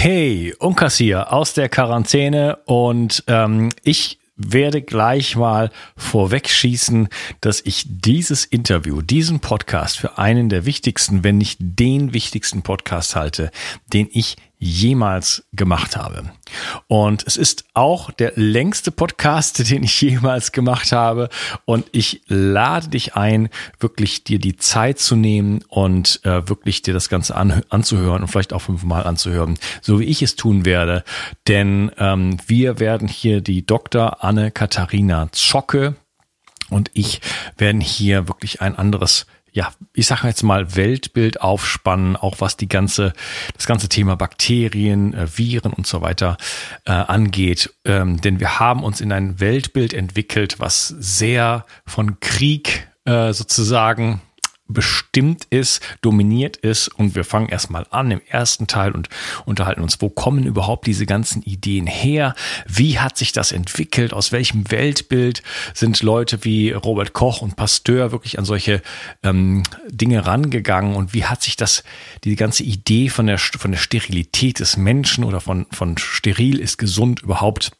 Hey, Unkas hier aus der Quarantäne und ähm, ich werde gleich mal vorwegschießen, dass ich dieses Interview, diesen Podcast für einen der wichtigsten, wenn nicht den wichtigsten Podcast halte, den ich jemals gemacht habe. Und es ist auch der längste Podcast, den ich jemals gemacht habe. Und ich lade dich ein, wirklich dir die Zeit zu nehmen und äh, wirklich dir das Ganze an, anzuhören und vielleicht auch fünfmal anzuhören, so wie ich es tun werde. Denn ähm, wir werden hier die Dr. Anne-Katharina Zocke und ich werden hier wirklich ein anderes ja, ich sage jetzt mal Weltbild aufspannen, auch was die ganze, das ganze Thema Bakterien, äh, Viren und so weiter äh, angeht. Ähm, denn wir haben uns in ein Weltbild entwickelt, was sehr von Krieg äh, sozusagen bestimmt ist, dominiert ist. Und wir fangen erstmal an im ersten Teil und unterhalten uns, wo kommen überhaupt diese ganzen Ideen her? Wie hat sich das entwickelt? Aus welchem Weltbild sind Leute wie Robert Koch und Pasteur wirklich an solche ähm, Dinge rangegangen? Und wie hat sich das, die ganze Idee von der, von der Sterilität des Menschen oder von, von steril ist gesund überhaupt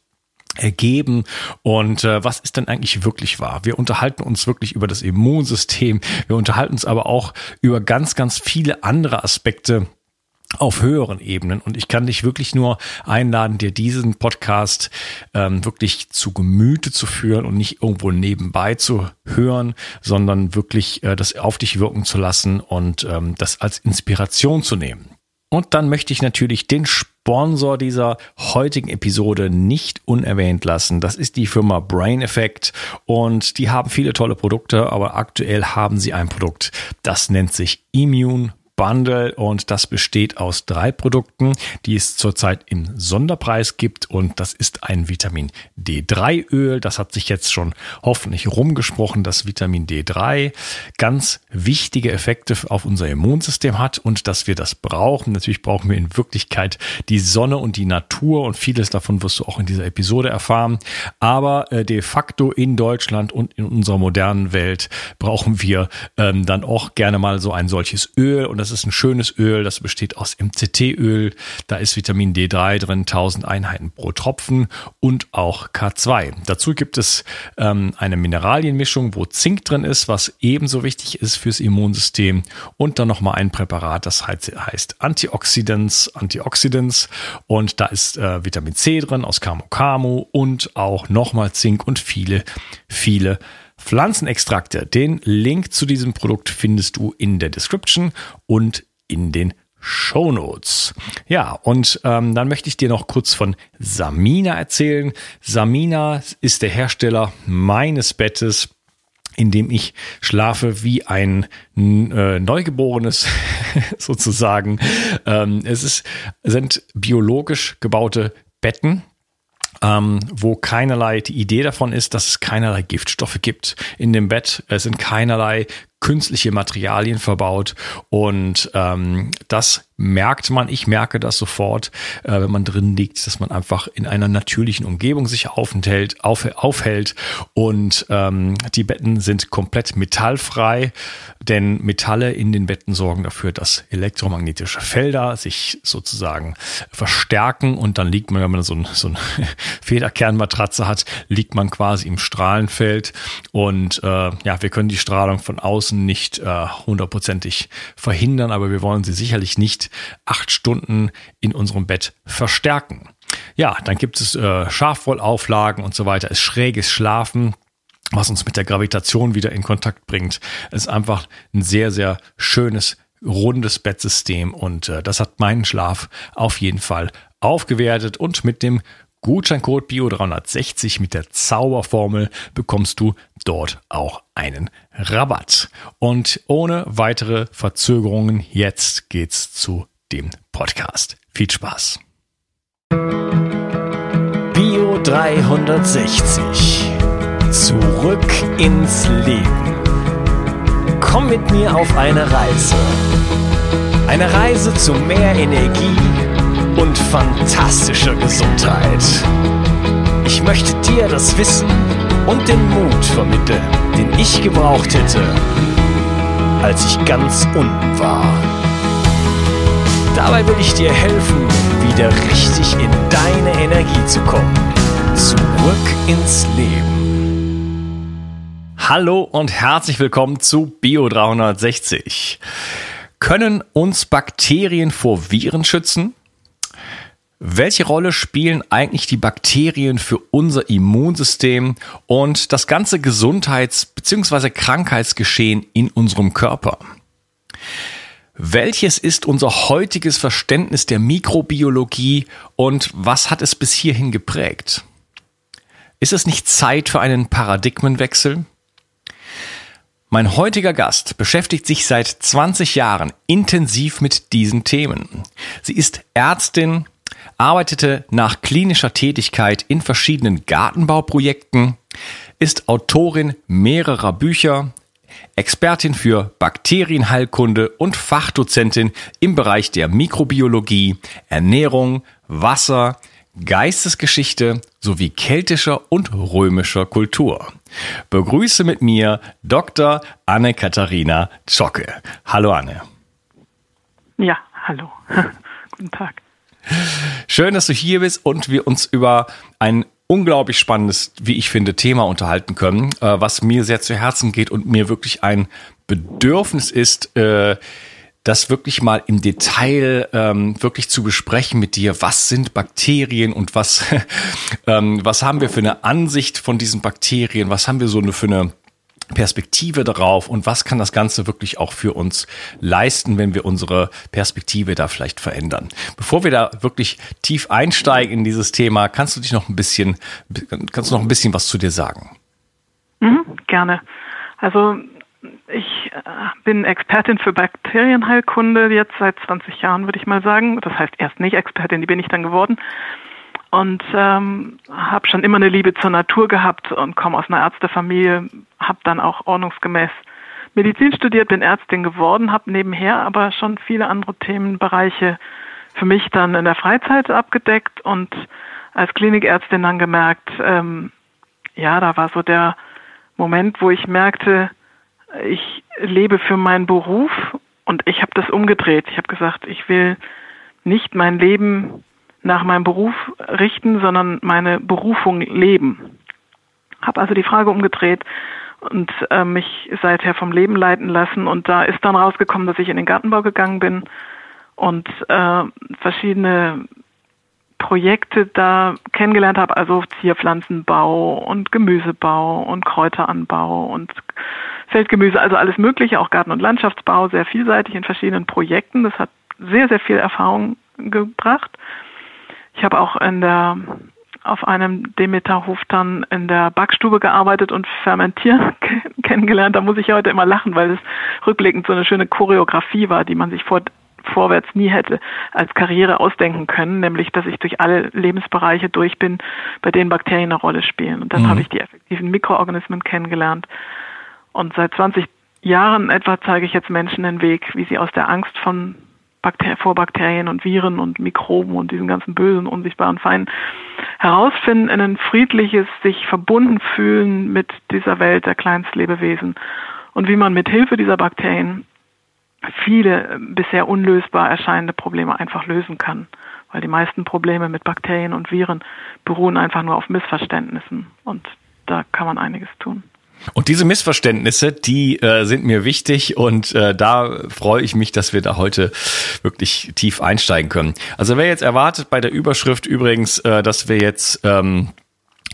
ergeben und äh, was ist denn eigentlich wirklich wahr? Wir unterhalten uns wirklich über das Immunsystem, wir unterhalten uns aber auch über ganz, ganz viele andere Aspekte auf höheren Ebenen. Und ich kann dich wirklich nur einladen, dir diesen Podcast ähm, wirklich zu Gemüte zu führen und nicht irgendwo nebenbei zu hören, sondern wirklich äh, das auf dich wirken zu lassen und ähm, das als Inspiration zu nehmen. Und dann möchte ich natürlich den Sponsor dieser heutigen Episode nicht unerwähnt lassen. Das ist die Firma Brain Effect und die haben viele tolle Produkte, aber aktuell haben sie ein Produkt, das nennt sich Immune Bundle und das besteht aus drei Produkten, die es zurzeit im Sonderpreis gibt und das ist ein Vitamin D3 Öl. Das hat sich jetzt schon hoffentlich rumgesprochen, dass Vitamin D3 ganz wichtige Effekte auf unser Immunsystem hat und dass wir das brauchen. Natürlich brauchen wir in Wirklichkeit die Sonne und die Natur und vieles davon wirst du auch in dieser Episode erfahren. Aber äh, de facto in Deutschland und in unserer modernen Welt brauchen wir ähm, dann auch gerne mal so ein solches Öl und das das ist ein schönes Öl, das besteht aus MCT-Öl. Da ist Vitamin D3 drin, 1000 Einheiten pro Tropfen und auch K2. Dazu gibt es ähm, eine Mineralienmischung, wo Zink drin ist, was ebenso wichtig ist fürs Immunsystem. Und dann nochmal ein Präparat, das heißt Antioxidants, Antioxidants. Und da ist äh, Vitamin C drin aus Camu Camu und auch nochmal Zink und viele, viele Pflanzenextrakte. Den Link zu diesem Produkt findest du in der Description und in den Show Notes. Ja, und ähm, dann möchte ich dir noch kurz von Samina erzählen. Samina ist der Hersteller meines Bettes in dem ich schlafe wie ein äh, Neugeborenes sozusagen. Ähm, es ist, sind biologisch gebaute Betten, ähm, wo keinerlei, die Idee davon ist, dass es keinerlei Giftstoffe gibt in dem Bett. Es sind keinerlei künstliche Materialien verbaut. Und ähm, das merkt man, ich merke das sofort, äh, wenn man drin liegt, dass man einfach in einer natürlichen Umgebung sich aufenthält, auf, aufhält. Und ähm, die Betten sind komplett metallfrei, denn Metalle in den Betten sorgen dafür, dass elektromagnetische Felder sich sozusagen verstärken. Und dann liegt man, wenn man so, ein, so eine Federkernmatratze hat, liegt man quasi im Strahlenfeld. Und äh, ja, wir können die Strahlung von außen nicht äh, hundertprozentig verhindern, aber wir wollen sie sicherlich nicht acht Stunden in unserem Bett verstärken. Ja, dann gibt es äh, Schafwollauflagen und so weiter, ist schräges Schlafen was uns mit der Gravitation wieder in Kontakt bringt. Es ist einfach ein sehr, sehr schönes, rundes Bettsystem und äh, das hat meinen Schlaf auf jeden Fall aufgewertet und mit dem Gutscheincode Bio360 mit der Zauberformel bekommst du dort auch einen Rabatt. Und ohne weitere Verzögerungen, jetzt geht's zu dem Podcast. Viel Spaß. Bio 360. Zurück ins Leben. Komm mit mir auf eine Reise. Eine Reise zu mehr Energie und fantastischer Gesundheit. Ich möchte dir das Wissen und den Mut vermitteln, den ich gebraucht hätte, als ich ganz unten war. Dabei will ich dir helfen, wieder richtig in deine Energie zu kommen. Zurück ins Leben. Hallo und herzlich willkommen zu Bio 360. Können uns Bakterien vor Viren schützen? Welche Rolle spielen eigentlich die Bakterien für unser Immunsystem und das ganze Gesundheits- bzw. Krankheitsgeschehen in unserem Körper? Welches ist unser heutiges Verständnis der Mikrobiologie und was hat es bis hierhin geprägt? Ist es nicht Zeit für einen Paradigmenwechsel? Mein heutiger Gast beschäftigt sich seit 20 Jahren intensiv mit diesen Themen. Sie ist Ärztin, arbeitete nach klinischer Tätigkeit in verschiedenen Gartenbauprojekten, ist Autorin mehrerer Bücher, Expertin für Bakterienheilkunde und Fachdozentin im Bereich der Mikrobiologie, Ernährung, Wasser, Geistesgeschichte sowie keltischer und römischer Kultur. Begrüße mit mir Dr. Anne-Katharina Zschocke. Hallo Anne. Ja, hallo. Guten Tag. Schön, dass du hier bist und wir uns über ein unglaublich spannendes, wie ich finde, Thema unterhalten können, äh, was mir sehr zu Herzen geht und mir wirklich ein Bedürfnis ist, äh, das wirklich mal im Detail ähm, wirklich zu besprechen mit dir. Was sind Bakterien und was, ähm, was haben wir für eine Ansicht von diesen Bakterien? Was haben wir so eine, für eine Perspektive darauf und was kann das Ganze wirklich auch für uns leisten, wenn wir unsere Perspektive da vielleicht verändern. Bevor wir da wirklich tief einsteigen in dieses Thema, kannst du dich noch ein bisschen, kannst du noch ein bisschen was zu dir sagen? Mhm, gerne. Also ich äh, bin Expertin für Bakterienheilkunde jetzt seit 20 Jahren, würde ich mal sagen. Das heißt erst nicht Expertin, die bin ich dann geworden und ähm, habe schon immer eine Liebe zur Natur gehabt und komme aus einer Ärztefamilie, habe dann auch ordnungsgemäß Medizin studiert, bin Ärztin geworden, habe nebenher aber schon viele andere Themenbereiche für mich dann in der Freizeit abgedeckt und als Klinikärztin dann gemerkt, ähm, ja, da war so der Moment, wo ich merkte, ich lebe für meinen Beruf und ich habe das umgedreht. Ich habe gesagt, ich will nicht mein Leben nach meinem Beruf richten, sondern meine Berufung leben. Habe also die Frage umgedreht und äh, mich seither vom Leben leiten lassen. Und da ist dann rausgekommen, dass ich in den Gartenbau gegangen bin und äh, verschiedene Projekte da kennengelernt habe, also Zierpflanzenbau und Gemüsebau und Kräuteranbau und Feldgemüse, also alles Mögliche, auch Garten- und Landschaftsbau, sehr vielseitig in verschiedenen Projekten. Das hat sehr, sehr viel Erfahrung gebracht. Ich habe auch in der auf einem Demeterhof dann in der Backstube gearbeitet und fermentieren kennengelernt. Da muss ich heute immer lachen, weil es rückblickend so eine schöne Choreografie war, die man sich vor, vorwärts nie hätte als Karriere ausdenken können, nämlich dass ich durch alle Lebensbereiche durch bin, bei denen Bakterien eine Rolle spielen. Und dann mhm. habe ich die effektiven Mikroorganismen kennengelernt. Und seit 20 Jahren etwa zeige ich jetzt Menschen den Weg, wie sie aus der Angst von Bakter vor Bakterien und Viren und Mikroben und diesen ganzen bösen, unsichtbaren Feinden herausfinden in ein friedliches, sich verbunden fühlen mit dieser Welt der Kleinstlebewesen und wie man mit Hilfe dieser Bakterien viele bisher unlösbar erscheinende Probleme einfach lösen kann. Weil die meisten Probleme mit Bakterien und Viren beruhen einfach nur auf Missverständnissen und da kann man einiges tun. Und diese Missverständnisse, die äh, sind mir wichtig und äh, da freue ich mich, dass wir da heute wirklich tief einsteigen können. Also wer jetzt erwartet bei der Überschrift übrigens, äh, dass wir jetzt ähm,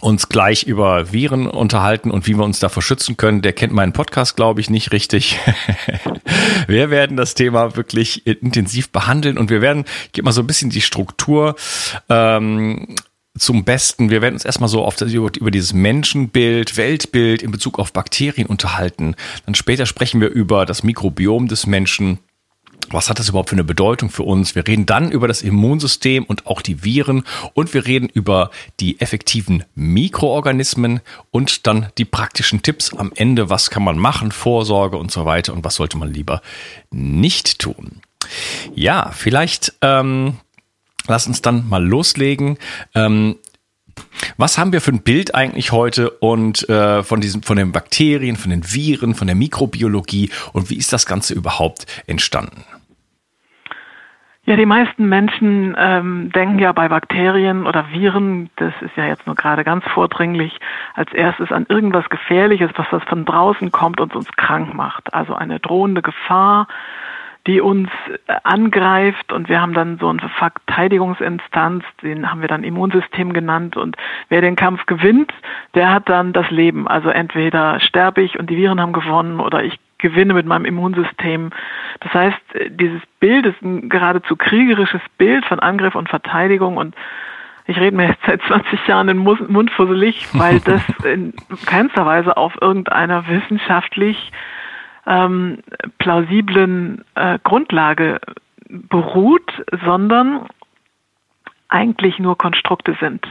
uns gleich über Viren unterhalten und wie wir uns davor schützen können, der kennt meinen Podcast, glaube ich, nicht richtig. wir werden das Thema wirklich intensiv behandeln und wir werden, ich gebe mal so ein bisschen die Struktur ähm, zum Besten. Wir werden uns erstmal so auf das, über dieses Menschenbild, Weltbild in Bezug auf Bakterien unterhalten. Dann später sprechen wir über das Mikrobiom des Menschen. Was hat das überhaupt für eine Bedeutung für uns? Wir reden dann über das Immunsystem und auch die Viren und wir reden über die effektiven Mikroorganismen und dann die praktischen Tipps am Ende. Was kann man machen? Vorsorge und so weiter und was sollte man lieber nicht tun? Ja, vielleicht ähm, Lass uns dann mal loslegen. Ähm, was haben wir für ein Bild eigentlich heute und äh, von diesen, von den Bakterien, von den Viren, von der Mikrobiologie und wie ist das Ganze überhaupt entstanden? Ja, die meisten Menschen ähm, denken ja bei Bakterien oder Viren, das ist ja jetzt nur gerade ganz vordringlich, als erstes an irgendwas Gefährliches, was das von draußen kommt und uns krank macht. Also eine drohende Gefahr, die uns äh, angreift und wir haben dann so eine Verteidigungsinstanz, den haben wir dann Immunsystem genannt und wer den Kampf gewinnt, der hat dann das Leben. Also entweder sterbe ich und die Viren haben gewonnen oder ich gewinne mit meinem Immunsystem. Das heißt, dieses Bild ist ein geradezu kriegerisches Bild von Angriff und Verteidigung und ich rede mir jetzt seit 20 Jahren den Mund fusselig, weil das in keinster Weise auf irgendeiner wissenschaftlich ähm, plausiblen äh, Grundlage beruht, sondern eigentlich nur Konstrukte sind.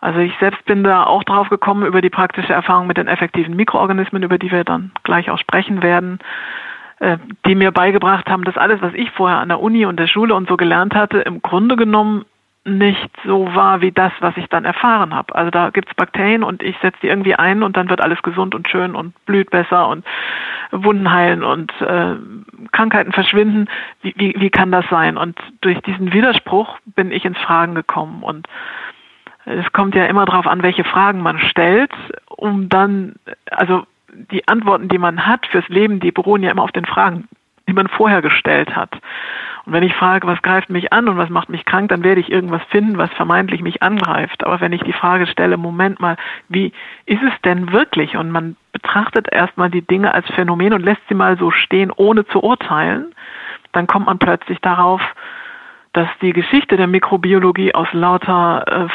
Also ich selbst bin da auch drauf gekommen über die praktische Erfahrung mit den effektiven Mikroorganismen, über die wir dann gleich auch sprechen werden, äh, die mir beigebracht haben, dass alles, was ich vorher an der Uni und der Schule und so gelernt hatte, im Grunde genommen nicht so war wie das, was ich dann erfahren habe. Also da gibt's Bakterien und ich setze die irgendwie ein und dann wird alles gesund und schön und blüht besser und Wunden heilen und äh, Krankheiten verschwinden. Wie, wie, wie kann das sein? Und durch diesen Widerspruch bin ich ins Fragen gekommen und es kommt ja immer darauf an, welche Fragen man stellt, um dann, also die Antworten, die man hat fürs Leben, die beruhen ja immer auf den Fragen, die man vorher gestellt hat. Und wenn ich frage, was greift mich an und was macht mich krank, dann werde ich irgendwas finden, was vermeintlich mich angreift. Aber wenn ich die Frage stelle, Moment mal, wie ist es denn wirklich? Und man betrachtet erstmal die Dinge als Phänomen und lässt sie mal so stehen, ohne zu urteilen, dann kommt man plötzlich darauf, dass die Geschichte der Mikrobiologie aus lauter äh,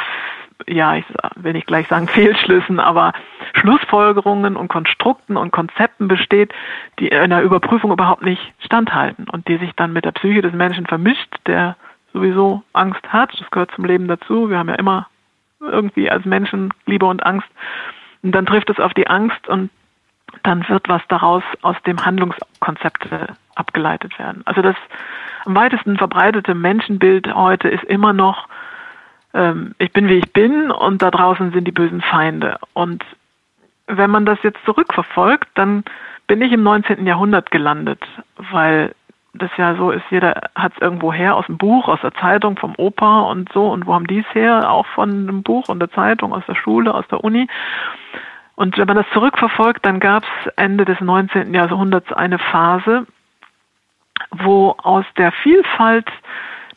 ja, ich will nicht gleich sagen Fehlschlüssen, aber Schlussfolgerungen und Konstrukten und Konzepten besteht, die in einer Überprüfung überhaupt nicht standhalten und die sich dann mit der Psyche des Menschen vermischt, der sowieso Angst hat. Das gehört zum Leben dazu. Wir haben ja immer irgendwie als Menschen Liebe und Angst. Und dann trifft es auf die Angst und dann wird was daraus aus dem Handlungskonzept abgeleitet werden. Also das am weitesten verbreitete Menschenbild heute ist immer noch ähm, ich bin wie ich bin und da draußen sind die bösen Feinde. Und wenn man das jetzt zurückverfolgt, dann bin ich im 19. Jahrhundert gelandet, weil das ja so ist, jeder hat es irgendwo her aus dem Buch, aus der Zeitung, vom Opa und so. Und wo haben die es her? Auch von einem Buch und der Zeitung, aus der Schule, aus der Uni. Und wenn man das zurückverfolgt, dann gab es Ende des 19. Jahrhunderts eine Phase, wo aus der Vielfalt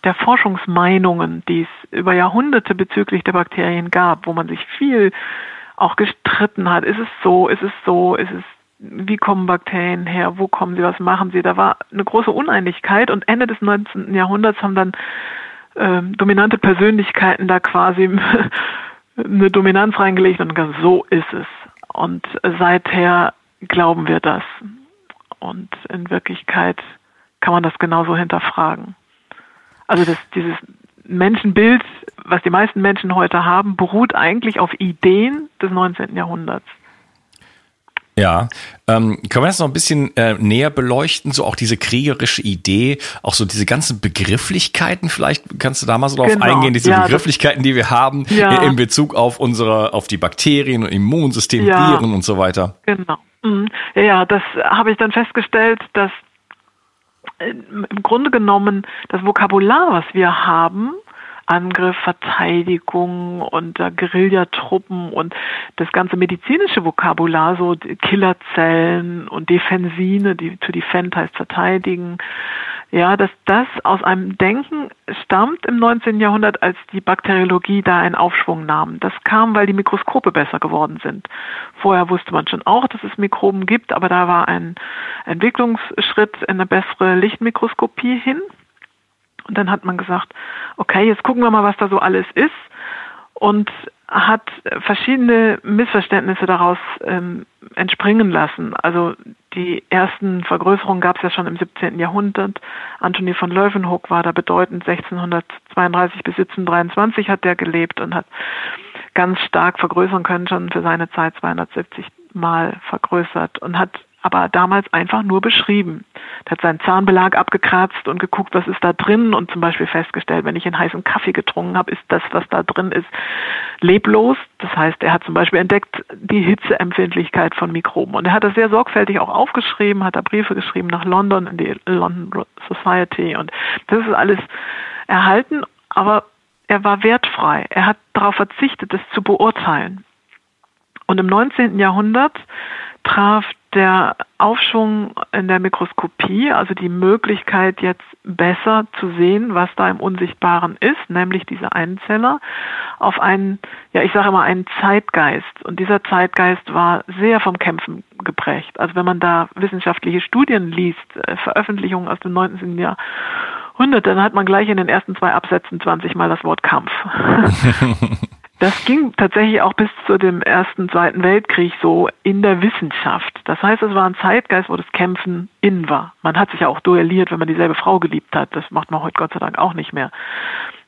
der Forschungsmeinungen, die es über Jahrhunderte bezüglich der Bakterien gab, wo man sich viel auch gestritten hat. Ist es so? Ist es so? Ist es wie kommen Bakterien her, wo kommen sie, was machen sie. Da war eine große Uneinigkeit und Ende des 19. Jahrhunderts haben dann äh, dominante Persönlichkeiten da quasi eine Dominanz reingelegt und gesagt, so ist es. Und seither glauben wir das. Und in Wirklichkeit kann man das genauso hinterfragen. Also das, dieses Menschenbild, was die meisten Menschen heute haben, beruht eigentlich auf Ideen des 19. Jahrhunderts. Ja, ähm, können wir das noch ein bisschen äh, näher beleuchten, so auch diese kriegerische Idee, auch so diese ganzen Begrifflichkeiten, vielleicht kannst du da mal so drauf genau. eingehen, diese ja, Begrifflichkeiten, die wir haben ja. in Bezug auf unsere, auf die Bakterien und Immunsystem, ja. Viren und so weiter. Genau. Mhm. Ja, das habe ich dann festgestellt, dass im Grunde genommen das Vokabular, was wir haben, Angriff, Verteidigung und äh, Guerillatruppen und das ganze medizinische Vokabular, so Killerzellen und Defensine, die to defend heißt verteidigen, ja, dass das aus einem Denken stammt im 19. Jahrhundert, als die Bakteriologie da einen Aufschwung nahm. Das kam, weil die Mikroskope besser geworden sind. Vorher wusste man schon auch, dass es Mikroben gibt, aber da war ein Entwicklungsschritt in eine bessere Lichtmikroskopie hin. Und dann hat man gesagt, okay, jetzt gucken wir mal, was da so alles ist. Und hat verschiedene Missverständnisse daraus ähm, entspringen lassen. Also die ersten Vergrößerungen gab es ja schon im 17. Jahrhundert. Anthony von Leeuwenhoek war da bedeutend. 1632 bis 1723 hat der gelebt und hat ganz stark vergrößern können, schon für seine Zeit 270 Mal vergrößert und hat aber damals einfach nur beschrieben. Er hat seinen Zahnbelag abgekratzt und geguckt, was ist da drin und zum Beispiel festgestellt, wenn ich einen heißen Kaffee getrunken habe, ist das, was da drin ist, leblos. Das heißt, er hat zum Beispiel entdeckt die Hitzeempfindlichkeit von Mikroben und er hat das sehr sorgfältig auch aufgeschrieben, hat da Briefe geschrieben nach London in die London Society und das ist alles erhalten, aber er war wertfrei. Er hat darauf verzichtet, es zu beurteilen. Und im 19. Jahrhundert traf der Aufschwung in der Mikroskopie, also die Möglichkeit jetzt besser zu sehen, was da im Unsichtbaren ist, nämlich diese Einzeller, auf einen, ja ich sage immer einen Zeitgeist. Und dieser Zeitgeist war sehr vom Kämpfen geprägt. Also wenn man da wissenschaftliche Studien liest, äh, Veröffentlichungen aus dem 19. Jahrhundert, dann hat man gleich in den ersten zwei Absätzen 20 Mal das Wort Kampf. Das ging tatsächlich auch bis zu dem Ersten, Zweiten Weltkrieg so in der Wissenschaft. Das heißt, es war ein Zeitgeist, wo das Kämpfen in war. Man hat sich ja auch duelliert, wenn man dieselbe Frau geliebt hat. Das macht man heute Gott sei Dank auch nicht mehr.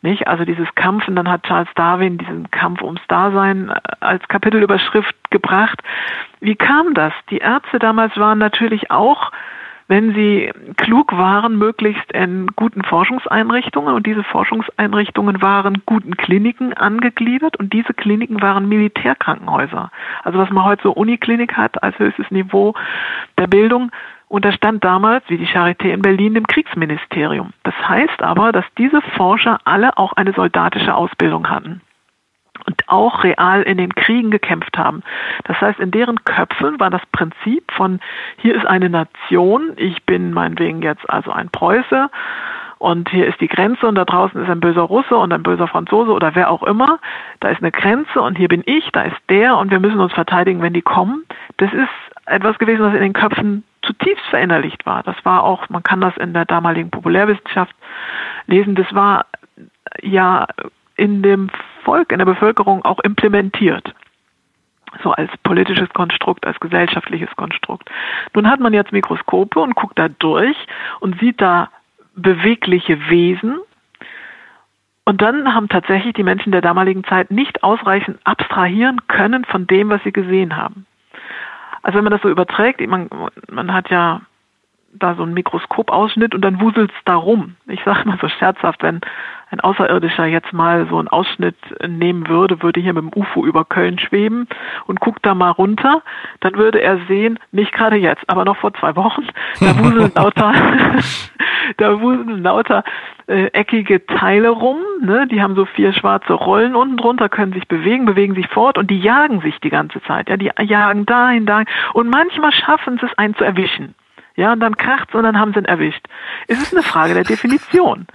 Nicht? Also dieses Kampfen, dann hat Charles Darwin diesen Kampf ums Dasein äh, als Kapitelüberschrift gebracht. Wie kam das? Die Ärzte damals waren natürlich auch wenn sie klug waren, möglichst in guten Forschungseinrichtungen und diese Forschungseinrichtungen waren guten Kliniken angegliedert und diese Kliniken waren Militärkrankenhäuser. Also was man heute so Uniklinik hat als höchstes Niveau der Bildung, unterstand damals, wie die Charité in Berlin, dem Kriegsministerium. Das heißt aber, dass diese Forscher alle auch eine soldatische Ausbildung hatten und auch real in den Kriegen gekämpft haben. Das heißt, in deren Köpfen war das Prinzip von, hier ist eine Nation, ich bin meinetwegen jetzt also ein Preuße und hier ist die Grenze und da draußen ist ein böser Russe und ein böser Franzose oder wer auch immer. Da ist eine Grenze und hier bin ich, da ist der und wir müssen uns verteidigen, wenn die kommen. Das ist etwas gewesen, was in den Köpfen zutiefst verinnerlicht war. Das war auch, man kann das in der damaligen Populärwissenschaft lesen, das war ja in dem Volk, in der Bevölkerung auch implementiert. So als politisches Konstrukt, als gesellschaftliches Konstrukt. Nun hat man jetzt Mikroskope und guckt da durch und sieht da bewegliche Wesen. Und dann haben tatsächlich die Menschen der damaligen Zeit nicht ausreichend abstrahieren können von dem, was sie gesehen haben. Also wenn man das so überträgt, man, man hat ja da so einen Mikroskopausschnitt und dann wuselt es da rum. Ich sage mal so scherzhaft, wenn ein Außerirdischer jetzt mal so einen Ausschnitt nehmen würde, würde hier mit dem UFO über Köln schweben und guckt da mal runter, dann würde er sehen, nicht gerade jetzt, aber noch vor zwei Wochen, da wuseln lauter, da wuseln lauter äh, eckige Teile rum, ne? die haben so vier schwarze Rollen unten drunter, können sich bewegen, bewegen sich fort und die jagen sich die ganze Zeit. Ja, die jagen dahin, dahin und manchmal schaffen sie es, einen zu erwischen. Ja, und dann kracht's und dann haben sie ihn erwischt. Es ist eine Frage der Definition.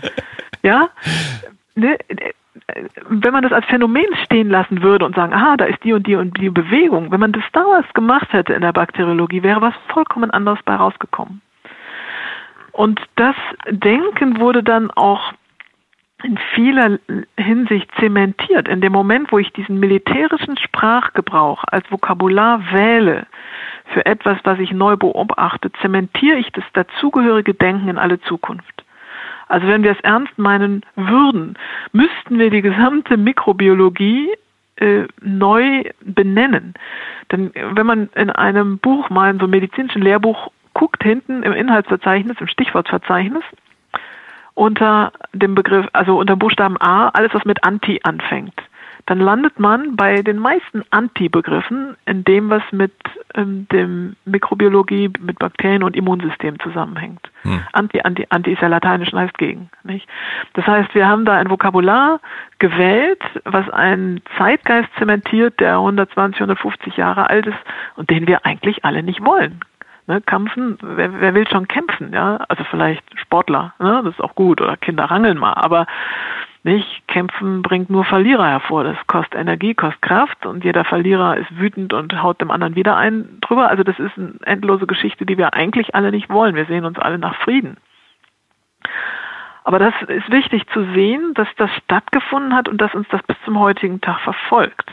Ja, ne, wenn man das als Phänomen stehen lassen würde und sagen, aha, da ist die und die und die Bewegung, wenn man das damals gemacht hätte in der Bakteriologie, wäre was vollkommen anderes bei rausgekommen. Und das Denken wurde dann auch in vieler Hinsicht zementiert. In dem Moment, wo ich diesen militärischen Sprachgebrauch als Vokabular wähle für etwas, was ich neu beobachte, zementiere ich das dazugehörige Denken in alle Zukunft. Also wenn wir es ernst meinen würden, müssten wir die gesamte Mikrobiologie äh, neu benennen. Denn wenn man in einem Buch mal in so einem medizinischen Lehrbuch guckt, hinten im Inhaltsverzeichnis, im Stichwortverzeichnis, unter dem Begriff, also unter Buchstaben A, alles was mit Anti anfängt dann landet man bei den meisten Anti-Begriffen in dem, was mit ähm, dem Mikrobiologie, mit Bakterien und Immunsystem zusammenhängt. Hm. Anti, Anti, Anti ist ja lateinisch und heißt gegen. Nicht? Das heißt, wir haben da ein Vokabular gewählt, was einen Zeitgeist zementiert, der 120, 150 Jahre alt ist und den wir eigentlich alle nicht wollen. Ne, kämpfen, wer, wer will schon kämpfen, ja? Also vielleicht Sportler, ne? das ist auch gut, oder Kinder rangeln mal, aber nicht? Kämpfen bringt nur Verlierer hervor. Das kostet Energie, kostet Kraft und jeder Verlierer ist wütend und haut dem anderen wieder ein drüber. Also das ist eine endlose Geschichte, die wir eigentlich alle nicht wollen. Wir sehen uns alle nach Frieden. Aber das ist wichtig zu sehen, dass das stattgefunden hat und dass uns das bis zum heutigen Tag verfolgt.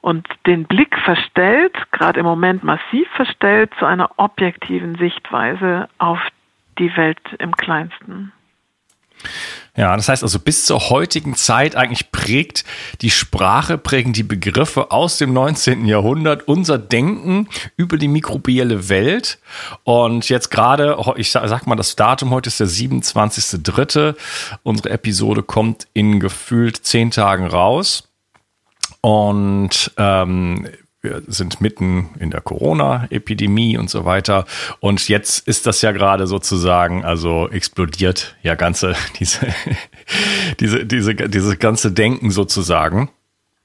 Und den Blick verstellt, gerade im Moment massiv verstellt, zu einer objektiven Sichtweise auf die Welt im Kleinsten. Ja, das heißt also bis zur heutigen Zeit eigentlich prägt die Sprache, prägen die Begriffe aus dem 19. Jahrhundert unser Denken über die mikrobielle Welt. Und jetzt gerade, ich sag mal, das Datum heute ist der 27.3. Unsere Episode kommt in gefühlt zehn Tagen raus. Und ähm, wir sind mitten in der Corona-Epidemie und so weiter. Und jetzt ist das ja gerade sozusagen, also explodiert ja ganze, diese, diese, diese, dieses ganze Denken sozusagen.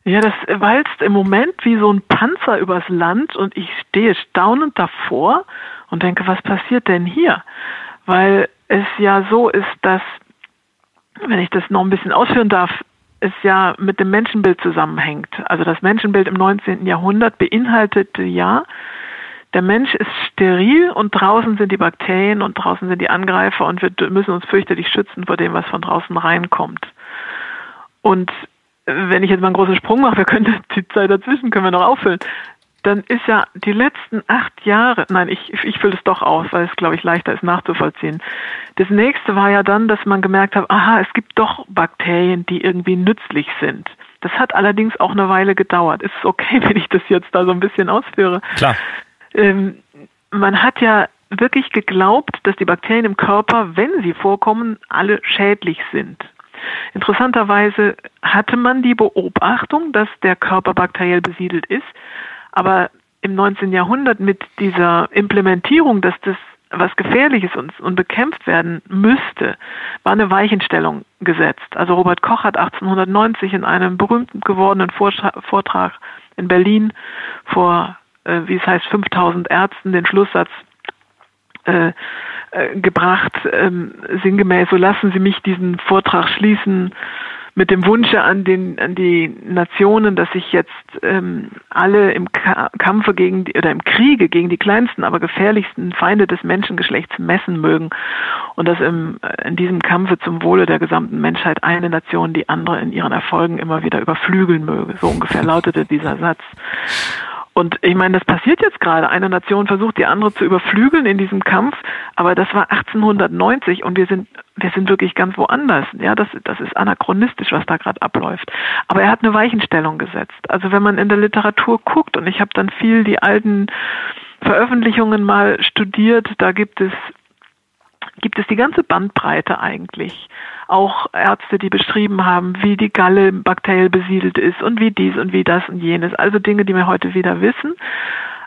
Ja, das walzt im Moment wie so ein Panzer übers Land und ich stehe staunend davor und denke, was passiert denn hier? Weil es ja so ist, dass, wenn ich das noch ein bisschen ausführen darf, es ja mit dem Menschenbild zusammenhängt. Also das Menschenbild im 19. Jahrhundert beinhaltete ja, der Mensch ist steril und draußen sind die Bakterien und draußen sind die Angreifer und wir müssen uns fürchterlich schützen vor dem, was von draußen reinkommt. Und wenn ich jetzt mal einen großen Sprung mache, wir können die Zeit dazwischen können wir noch auffüllen dann ist ja die letzten acht Jahre, nein, ich, ich fülle es doch aus, weil es, glaube ich, leichter ist nachzuvollziehen. Das nächste war ja dann, dass man gemerkt hat, aha, es gibt doch Bakterien, die irgendwie nützlich sind. Das hat allerdings auch eine Weile gedauert. Ist es okay, wenn ich das jetzt da so ein bisschen ausführe? Klar. Ähm, man hat ja wirklich geglaubt, dass die Bakterien im Körper, wenn sie vorkommen, alle schädlich sind. Interessanterweise hatte man die Beobachtung, dass der Körper bakteriell besiedelt ist, aber im 19. Jahrhundert mit dieser Implementierung, dass das was Gefährliches und, und bekämpft werden müsste, war eine Weichenstellung gesetzt. Also Robert Koch hat 1890 in einem berühmt gewordenen Vortrag in Berlin vor, äh, wie es heißt, 5000 Ärzten den Schlusssatz äh, äh, gebracht, ähm, sinngemäß, so lassen Sie mich diesen Vortrag schließen mit dem Wunsche an, den, an die Nationen, dass sich jetzt ähm, alle im Ka Kampfe gegen die, oder im Kriege gegen die kleinsten, aber gefährlichsten Feinde des Menschengeschlechts messen mögen und dass im, äh, in diesem Kampfe zum Wohle der gesamten Menschheit eine Nation die andere in ihren Erfolgen immer wieder überflügeln möge. So ungefähr lautete dieser Satz. Und ich meine, das passiert jetzt gerade. Eine Nation versucht, die andere zu überflügeln in diesem Kampf, aber das war 1890 und wir sind, wir sind wirklich ganz woanders. Ja, das, das ist anachronistisch, was da gerade abläuft. Aber er hat eine Weichenstellung gesetzt. Also wenn man in der Literatur guckt, und ich habe dann viel die alten Veröffentlichungen mal studiert, da gibt es gibt es die ganze Bandbreite eigentlich. Auch Ärzte, die beschrieben haben, wie die Galle bakteriell besiedelt ist und wie dies und wie das und jenes. Also Dinge, die wir heute wieder wissen.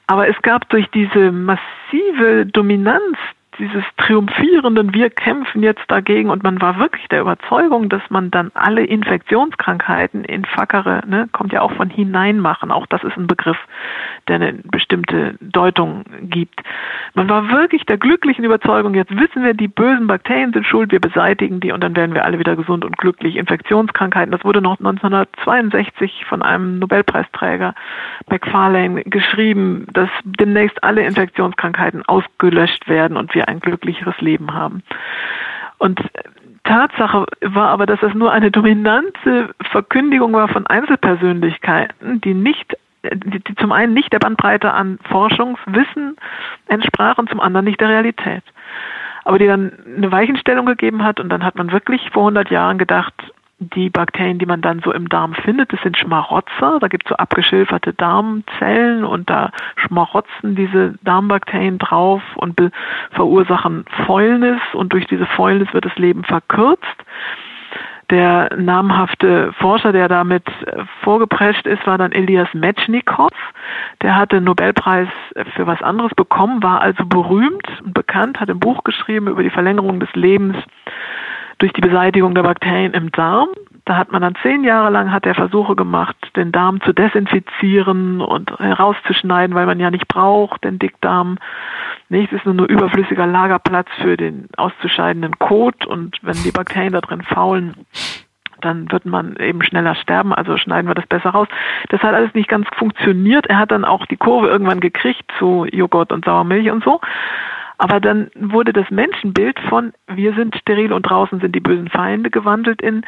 Aber es gab durch diese massive Dominanz dieses triumphierenden Wir kämpfen jetzt dagegen und man war wirklich der Überzeugung, dass man dann alle Infektionskrankheiten in Fackere, ne, kommt ja auch von hineinmachen, auch das ist ein Begriff, der eine bestimmte Deutung gibt. Man war wirklich der glücklichen Überzeugung, jetzt wissen wir, die bösen Bakterien sind schuld, wir beseitigen die und dann werden wir alle wieder gesund und glücklich. Infektionskrankheiten, das wurde noch 1962 von einem Nobelpreisträger McFarlane geschrieben, dass demnächst alle Infektionskrankheiten ausgelöscht werden und wir ein glücklicheres Leben haben. Und Tatsache war aber, dass es nur eine dominante Verkündigung war von Einzelpersönlichkeiten, die nicht die, zum einen nicht der Bandbreite an Forschungswissen entsprachen, zum anderen nicht der Realität. Aber die dann eine Weichenstellung gegeben hat und dann hat man wirklich vor 100 Jahren gedacht, die Bakterien, die man dann so im Darm findet, das sind Schmarotzer. Da gibt es so abgeschilferte Darmzellen und da schmarotzen diese Darmbakterien drauf und verursachen Fäulnis und durch diese Fäulnis wird das Leben verkürzt. Der namhafte Forscher, der damit vorgeprescht ist, war dann Elias Metchnikow. Der hatte den Nobelpreis für was anderes bekommen, war also berühmt und bekannt, hat ein Buch geschrieben über die Verlängerung des Lebens durch die Beseitigung der Bakterien im Darm. Da hat man dann zehn Jahre lang hat er Versuche gemacht, den Darm zu desinfizieren und herauszuschneiden, weil man ja nicht braucht, den Dickdarm. Nichts ist nur ein überflüssiger Lagerplatz für den auszuscheidenden Kot und wenn die Bakterien da drin faulen, dann wird man eben schneller sterben, also schneiden wir das besser raus. Das hat alles nicht ganz funktioniert. Er hat dann auch die Kurve irgendwann gekriegt zu Joghurt und Sauermilch und so. Aber dann wurde das Menschenbild von wir sind steril und draußen sind die bösen Feinde gewandelt in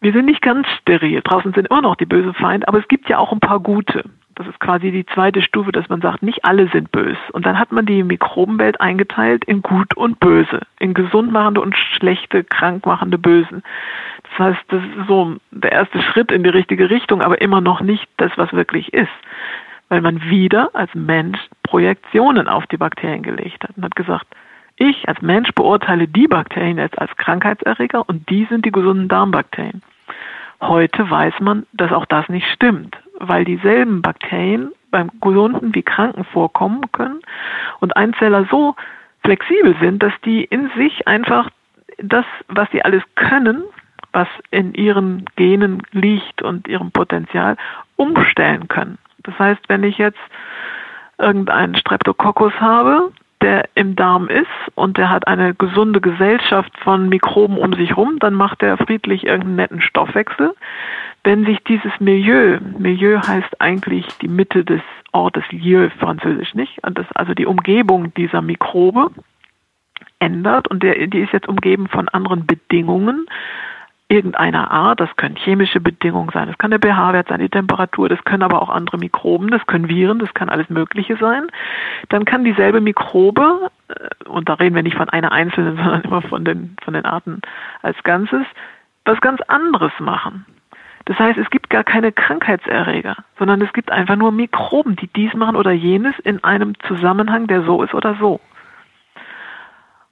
wir sind nicht ganz steril. Draußen sind immer noch die bösen Feinde, aber es gibt ja auch ein paar gute. Das ist quasi die zweite Stufe, dass man sagt, nicht alle sind böse. Und dann hat man die Mikrobenwelt eingeteilt in gut und böse, in gesundmachende und schlechte, krankmachende Bösen. Das heißt, das ist so der erste Schritt in die richtige Richtung, aber immer noch nicht das, was wirklich ist. Weil man wieder als Mensch Projektionen auf die Bakterien gelegt hat und hat gesagt, ich als Mensch beurteile die Bakterien jetzt als Krankheitserreger und die sind die gesunden Darmbakterien. Heute weiß man, dass auch das nicht stimmt, weil dieselben Bakterien beim Gesunden wie Kranken vorkommen können und Einzeller so flexibel sind, dass die in sich einfach das, was sie alles können, was in ihren Genen liegt und ihrem Potenzial, umstellen können. Das heißt, wenn ich jetzt irgendeinen Streptococcus habe, der im Darm ist und der hat eine gesunde Gesellschaft von Mikroben um sich herum, dann macht er friedlich irgendeinen netten Stoffwechsel. Wenn sich dieses Milieu, Milieu heißt eigentlich die Mitte des Ortes, Lieu französisch nicht, also die Umgebung dieser Mikrobe ändert und der, die ist jetzt umgeben von anderen Bedingungen, irgendeiner Art. Das können chemische Bedingungen sein, das kann der pH-Wert sein, die Temperatur, das können aber auch andere Mikroben, das können Viren, das kann alles Mögliche sein. Dann kann dieselbe Mikrobe, äh, und da reden wir nicht von einer einzelnen, sondern immer von den, von den Arten als Ganzes, was ganz anderes machen. Das heißt, es gibt gar keine Krankheitserreger, sondern es gibt einfach nur Mikroben, die dies machen oder jenes in einem Zusammenhang, der so ist oder so.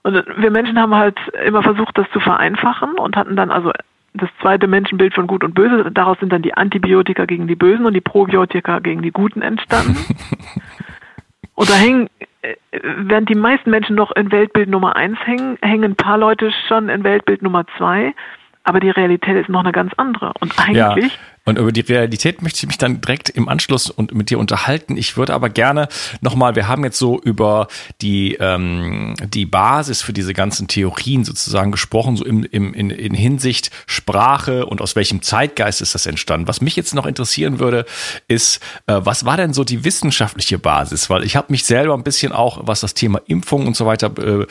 Und wir Menschen haben halt immer versucht, das zu vereinfachen und hatten dann also das zweite Menschenbild von Gut und Böse. Daraus sind dann die Antibiotika gegen die Bösen und die Probiotika gegen die Guten entstanden. und da hängen, äh, während die meisten Menschen noch in Weltbild Nummer eins hängen, hängen ein paar Leute schon in Weltbild Nummer zwei. Aber die Realität ist noch eine ganz andere. Und eigentlich ja. Und über die Realität möchte ich mich dann direkt im Anschluss und mit dir unterhalten. Ich würde aber gerne nochmal, wir haben jetzt so über die, ähm, die Basis für diese ganzen Theorien sozusagen gesprochen, so im, im, in, in Hinsicht Sprache und aus welchem Zeitgeist ist das entstanden. Was mich jetzt noch interessieren würde, ist, äh, was war denn so die wissenschaftliche Basis? Weil ich habe mich selber ein bisschen auch, was das Thema Impfung und so weiter äh,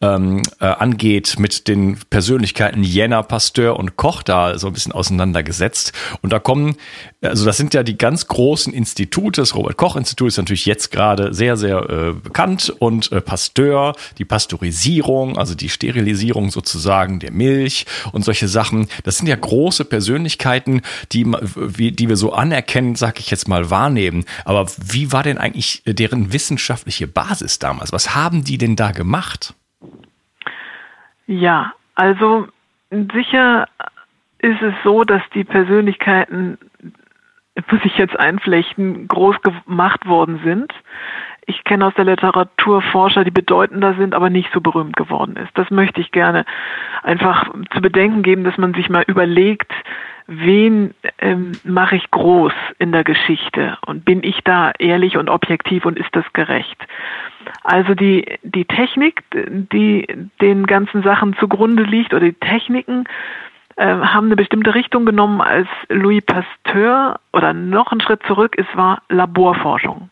ähm, äh, angeht, mit den Persönlichkeiten Jenner, Pasteur und Koch da so ein bisschen auseinandergesetzt. Und da kommen, also das sind ja die ganz großen Institute. Das Robert-Koch-Institut ist natürlich jetzt gerade sehr, sehr äh, bekannt und äh, Pasteur, die Pasteurisierung, also die Sterilisierung sozusagen der Milch und solche Sachen. Das sind ja große Persönlichkeiten, die, die wir so anerkennen, sag ich jetzt mal, wahrnehmen. Aber wie war denn eigentlich deren wissenschaftliche Basis damals? Was haben die denn da gemacht? Ja, also sicher ist es so, dass die Persönlichkeiten, muss ich jetzt einflechten, groß gemacht worden sind. Ich kenne aus der Literatur Forscher, die bedeutender sind, aber nicht so berühmt geworden ist. Das möchte ich gerne einfach zu bedenken geben, dass man sich mal überlegt, wen ähm, mache ich groß in der Geschichte und bin ich da ehrlich und objektiv und ist das gerecht? Also die, die Technik, die den ganzen Sachen zugrunde liegt oder die Techniken, äh, haben eine bestimmte Richtung genommen, als Louis Pasteur oder noch einen Schritt zurück, es war Laborforschung.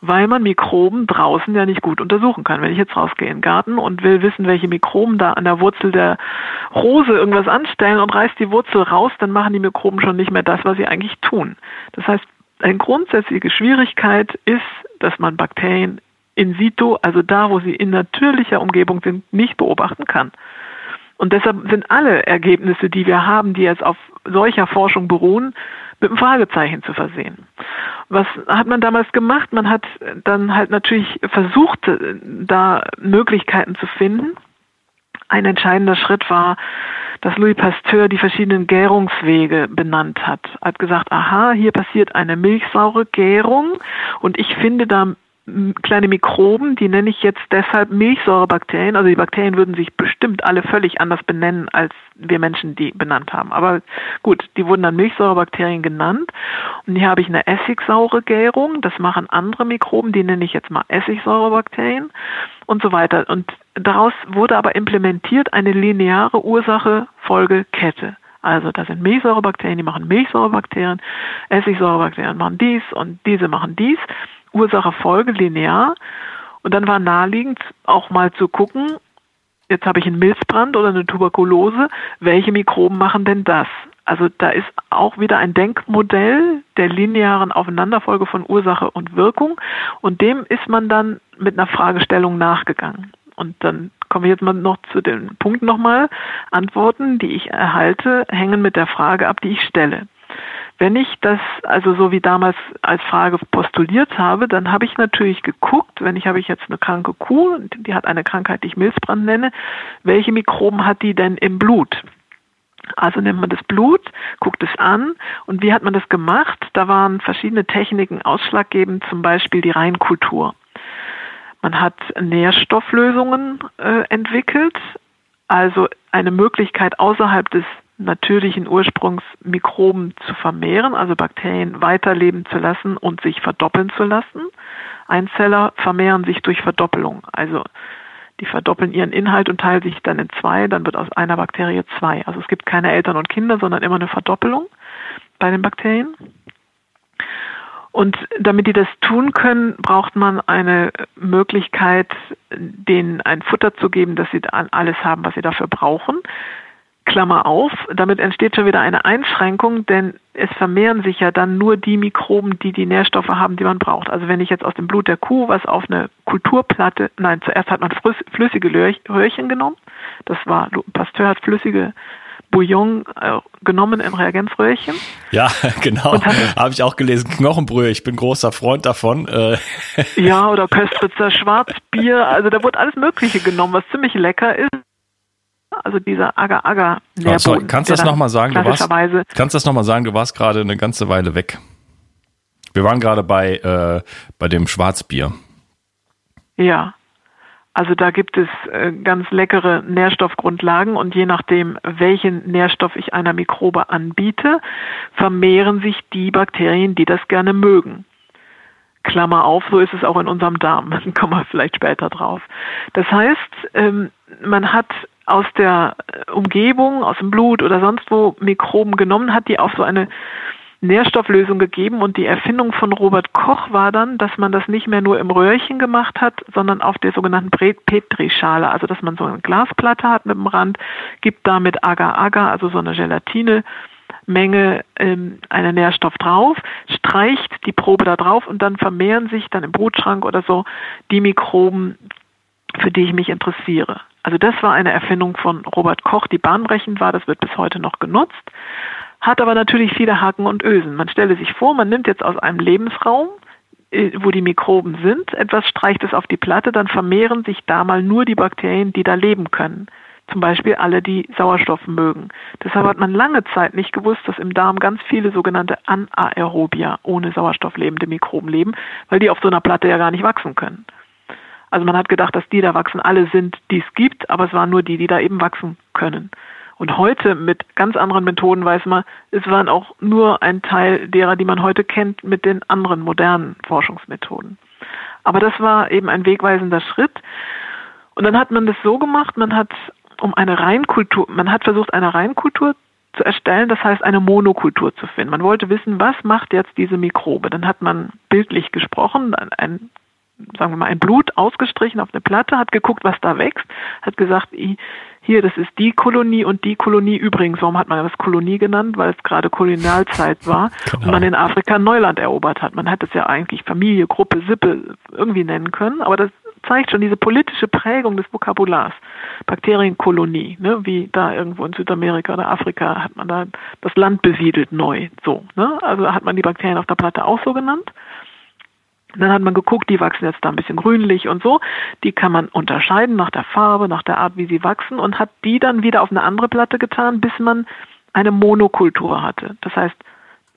Weil man Mikroben draußen ja nicht gut untersuchen kann. Wenn ich jetzt rausgehe in den Garten und will wissen, welche Mikroben da an der Wurzel der Rose irgendwas anstellen und reiß die Wurzel raus, dann machen die Mikroben schon nicht mehr das, was sie eigentlich tun. Das heißt, eine grundsätzliche Schwierigkeit ist, dass man Bakterien in situ, also da, wo sie in natürlicher Umgebung sind, nicht beobachten kann. Und deshalb sind alle Ergebnisse, die wir haben, die jetzt auf solcher Forschung beruhen, mit einem Fragezeichen zu versehen. Was hat man damals gemacht? Man hat dann halt natürlich versucht, da Möglichkeiten zu finden. Ein entscheidender Schritt war, dass Louis Pasteur die verschiedenen Gärungswege benannt hat. Hat gesagt, aha, hier passiert eine milchsaure Gärung und ich finde da kleine Mikroben, die nenne ich jetzt deshalb Milchsäurebakterien. Also die Bakterien würden sich bestimmt alle völlig anders benennen, als wir Menschen die benannt haben. Aber gut, die wurden dann Milchsäurebakterien genannt. Und hier habe ich eine essigsaure Gärung. Das machen andere Mikroben, die nenne ich jetzt mal Essigsäurebakterien und so weiter. Und daraus wurde aber implementiert eine lineare Ursache-Folge-Kette. Also das sind Milchsäurebakterien, die machen Milchsäurebakterien, Essigsäurebakterien machen dies und diese machen dies. Ursache Folge linear. Und dann war naheliegend auch mal zu gucken, jetzt habe ich einen Milzbrand oder eine Tuberkulose, welche Mikroben machen denn das? Also da ist auch wieder ein Denkmodell der linearen Aufeinanderfolge von Ursache und Wirkung und dem ist man dann mit einer Fragestellung nachgegangen. Und dann kommen wir jetzt mal noch zu den Punkten nochmal. Antworten, die ich erhalte, hängen mit der Frage ab, die ich stelle. Wenn ich das also so wie damals als Frage postuliert habe, dann habe ich natürlich geguckt, wenn ich habe ich jetzt eine kranke Kuh, die hat eine Krankheit, die ich Milzbrand nenne, welche Mikroben hat die denn im Blut? Also nimmt man das Blut, guckt es an und wie hat man das gemacht? Da waren verschiedene Techniken ausschlaggebend, zum Beispiel die Reinkultur. Man hat Nährstofflösungen äh, entwickelt, also eine Möglichkeit außerhalb des natürlichen Ursprungs Mikroben zu vermehren, also Bakterien weiterleben zu lassen und sich verdoppeln zu lassen. Einzeller vermehren sich durch Verdoppelung. Also die verdoppeln ihren Inhalt und teilen sich dann in zwei, dann wird aus einer Bakterie zwei. Also es gibt keine Eltern und Kinder, sondern immer eine Verdoppelung bei den Bakterien. Und damit die das tun können, braucht man eine Möglichkeit, denen ein Futter zu geben, dass sie alles haben, was sie dafür brauchen. Klammer auf, damit entsteht schon wieder eine Einschränkung, denn es vermehren sich ja dann nur die Mikroben, die die Nährstoffe haben, die man braucht. Also wenn ich jetzt aus dem Blut der Kuh was auf eine Kulturplatte, nein, zuerst hat man flüssige Röhrchen genommen, das war, Pasteur hat flüssige Bouillon äh, genommen in Reagenzröhrchen. Ja, genau. Habe ich auch gelesen. Knochenbrühe. Ich bin großer Freund davon. Äh. Ja, oder Köstritzer Schwarzbier. Also da wurde alles Mögliche genommen, was ziemlich lecker ist also dieser Agar-Agar-Nährboden. Oh, sorry, kannst du das nochmal sagen? Du warst, kannst das nochmal sagen? Du warst gerade eine ganze Weile weg. Wir waren gerade bei, äh, bei dem Schwarzbier. Ja, also da gibt es äh, ganz leckere Nährstoffgrundlagen und je nachdem, welchen Nährstoff ich einer Mikrobe anbiete, vermehren sich die Bakterien, die das gerne mögen. Klammer auf, so ist es auch in unserem Darm. Dann kommen wir vielleicht später drauf. Das heißt, ähm, man hat aus der Umgebung, aus dem Blut oder sonst wo Mikroben genommen, hat die auf so eine Nährstofflösung gegeben und die Erfindung von Robert Koch war dann, dass man das nicht mehr nur im Röhrchen gemacht hat, sondern auf der sogenannten Petrischale, also dass man so eine Glasplatte hat mit dem Rand, gibt damit Agar-Agar, also so eine Gelatine, Menge ähm, einen Nährstoff drauf, streicht die Probe da drauf und dann vermehren sich dann im Brutschrank oder so die Mikroben, für die ich mich interessiere. Also das war eine Erfindung von Robert Koch, die bahnbrechend war, das wird bis heute noch genutzt, hat aber natürlich viele Haken und Ösen. Man stelle sich vor, man nimmt jetzt aus einem Lebensraum, äh, wo die Mikroben sind, etwas streicht es auf die Platte, dann vermehren sich da mal nur die Bakterien, die da leben können. Zum Beispiel alle, die Sauerstoff mögen. Deshalb hat man lange Zeit nicht gewusst, dass im Darm ganz viele sogenannte Anaerobia, ohne Sauerstoff lebende Mikroben leben, weil die auf so einer Platte ja gar nicht wachsen können. Also man hat gedacht, dass die da wachsen alle sind, die es gibt, aber es waren nur die, die da eben wachsen können. Und heute mit ganz anderen Methoden weiß man, es waren auch nur ein Teil derer, die man heute kennt, mit den anderen modernen Forschungsmethoden. Aber das war eben ein wegweisender Schritt. Und dann hat man das so gemacht, man hat um eine Reinkultur, man hat versucht, eine Reinkultur zu erstellen, das heißt eine Monokultur zu finden. Man wollte wissen, was macht jetzt diese Mikrobe. Dann hat man bildlich gesprochen, ein sagen wir mal, ein Blut ausgestrichen auf eine Platte, hat geguckt, was da wächst, hat gesagt, hier, das ist die Kolonie und die Kolonie übrigens. Warum hat man das Kolonie genannt? Weil es gerade Kolonialzeit war genau. und man in Afrika Neuland erobert hat. Man hätte es ja eigentlich Familie, Gruppe, Sippe irgendwie nennen können, aber das zeigt schon diese politische Prägung des Vokabulars. Bakterienkolonie, ne, wie da irgendwo in Südamerika oder Afrika hat man da das Land besiedelt neu. So, ne? Also hat man die Bakterien auf der Platte auch so genannt. Dann hat man geguckt, die wachsen jetzt da ein bisschen grünlich und so. Die kann man unterscheiden nach der Farbe, nach der Art, wie sie wachsen und hat die dann wieder auf eine andere Platte getan, bis man eine Monokultur hatte. Das heißt,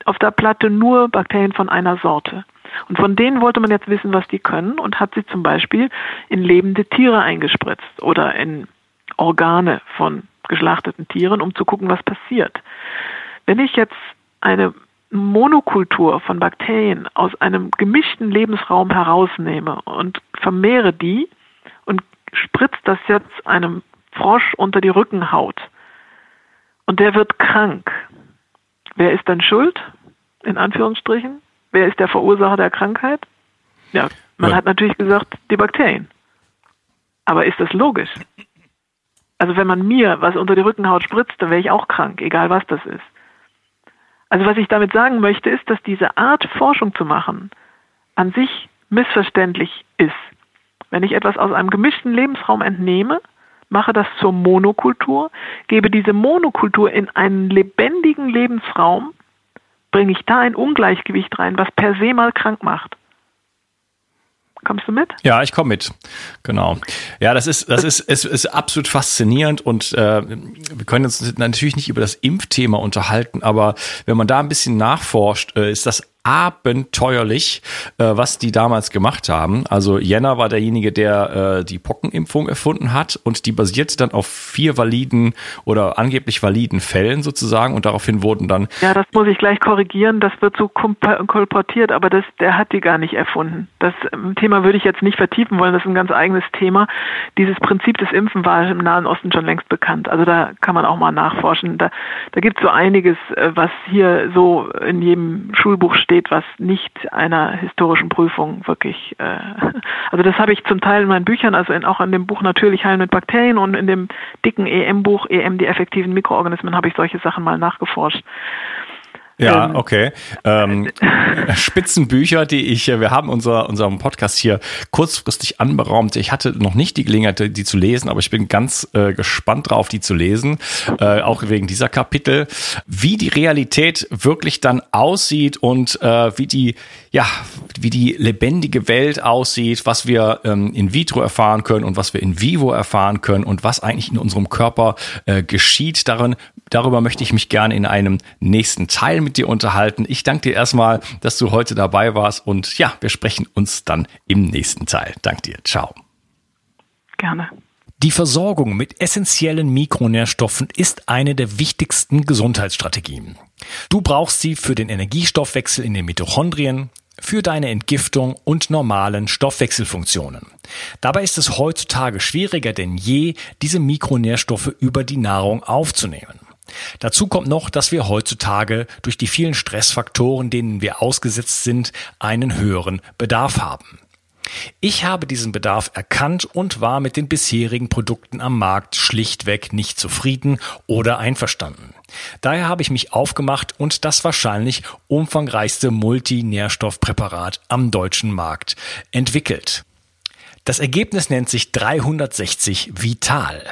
auf der Platte nur Bakterien von einer Sorte. Und von denen wollte man jetzt wissen, was die können und hat sie zum Beispiel in lebende Tiere eingespritzt oder in Organe von geschlachteten Tieren, um zu gucken, was passiert. Wenn ich jetzt eine Monokultur von Bakterien aus einem gemischten Lebensraum herausnehme und vermehre die und spritze das jetzt einem Frosch unter die Rückenhaut und der wird krank, wer ist dann schuld? In Anführungsstrichen. Wer ist der Verursacher der Krankheit? Ja, man ja. hat natürlich gesagt, die Bakterien. Aber ist das logisch? Also wenn man mir was unter die Rückenhaut spritzt, dann wäre ich auch krank, egal was das ist. Also was ich damit sagen möchte, ist, dass diese Art Forschung zu machen an sich missverständlich ist. Wenn ich etwas aus einem gemischten Lebensraum entnehme, mache das zur Monokultur, gebe diese Monokultur in einen lebendigen Lebensraum, bringe ich da ein Ungleichgewicht rein, was per se mal krank macht. Kommst du mit? Ja, ich komme mit. Genau. Ja, das ist, das ist, es ist absolut faszinierend und äh, wir können uns natürlich nicht über das Impfthema unterhalten, aber wenn man da ein bisschen nachforscht, äh, ist das abenteuerlich, äh, was die damals gemacht haben. Also Jenner war derjenige, der äh, die Pockenimpfung erfunden hat und die basierte dann auf vier validen oder angeblich validen Fällen sozusagen und daraufhin wurden dann. Ja, das muss ich gleich korrigieren. Das wird so kolportiert, aber das, der hat die gar nicht erfunden. Das ähm, Thema würde ich jetzt nicht vertiefen wollen. Das ist ein ganz eigenes Thema. Dieses Prinzip des Impfen war im Nahen Osten schon längst bekannt. Also da kann man auch mal nachforschen. Da, da gibt es so einiges, äh, was hier so in jedem Schulbuch steht steht, was nicht einer historischen Prüfung wirklich, äh, also das habe ich zum Teil in meinen Büchern, also in, auch in dem Buch Natürlich heilen mit Bakterien und in dem dicken EM-Buch EM, die effektiven Mikroorganismen, habe ich solche Sachen mal nachgeforscht. Ja, ähm, okay. Ähm, Spitzenbücher, die ich, wir haben unser, unseren Podcast hier kurzfristig anberaumt. Ich hatte noch nicht die Gelegenheit, die zu lesen, aber ich bin ganz äh, gespannt drauf, die zu lesen, äh, auch wegen dieser Kapitel, wie die Realität wirklich dann aussieht und äh, wie die, ja, wie die lebendige Welt aussieht, was wir ähm, in vitro erfahren können und was wir in vivo erfahren können und was eigentlich in unserem Körper äh, geschieht. Darin, darüber möchte ich mich gerne in einem nächsten Teil mit dir unterhalten. Ich danke dir erstmal, dass du heute dabei warst und ja, wir sprechen uns dann im nächsten Teil. Dank dir. Ciao. Gerne. Die Versorgung mit essentiellen Mikronährstoffen ist eine der wichtigsten Gesundheitsstrategien. Du brauchst sie für den Energiestoffwechsel in den Mitochondrien, für deine Entgiftung und normalen Stoffwechselfunktionen. Dabei ist es heutzutage schwieriger denn je, diese Mikronährstoffe über die Nahrung aufzunehmen. Dazu kommt noch, dass wir heutzutage durch die vielen Stressfaktoren, denen wir ausgesetzt sind, einen höheren Bedarf haben. Ich habe diesen Bedarf erkannt und war mit den bisherigen Produkten am Markt schlichtweg nicht zufrieden oder einverstanden. Daher habe ich mich aufgemacht und das wahrscheinlich umfangreichste Multinährstoffpräparat am deutschen Markt entwickelt. Das Ergebnis nennt sich 360 Vital.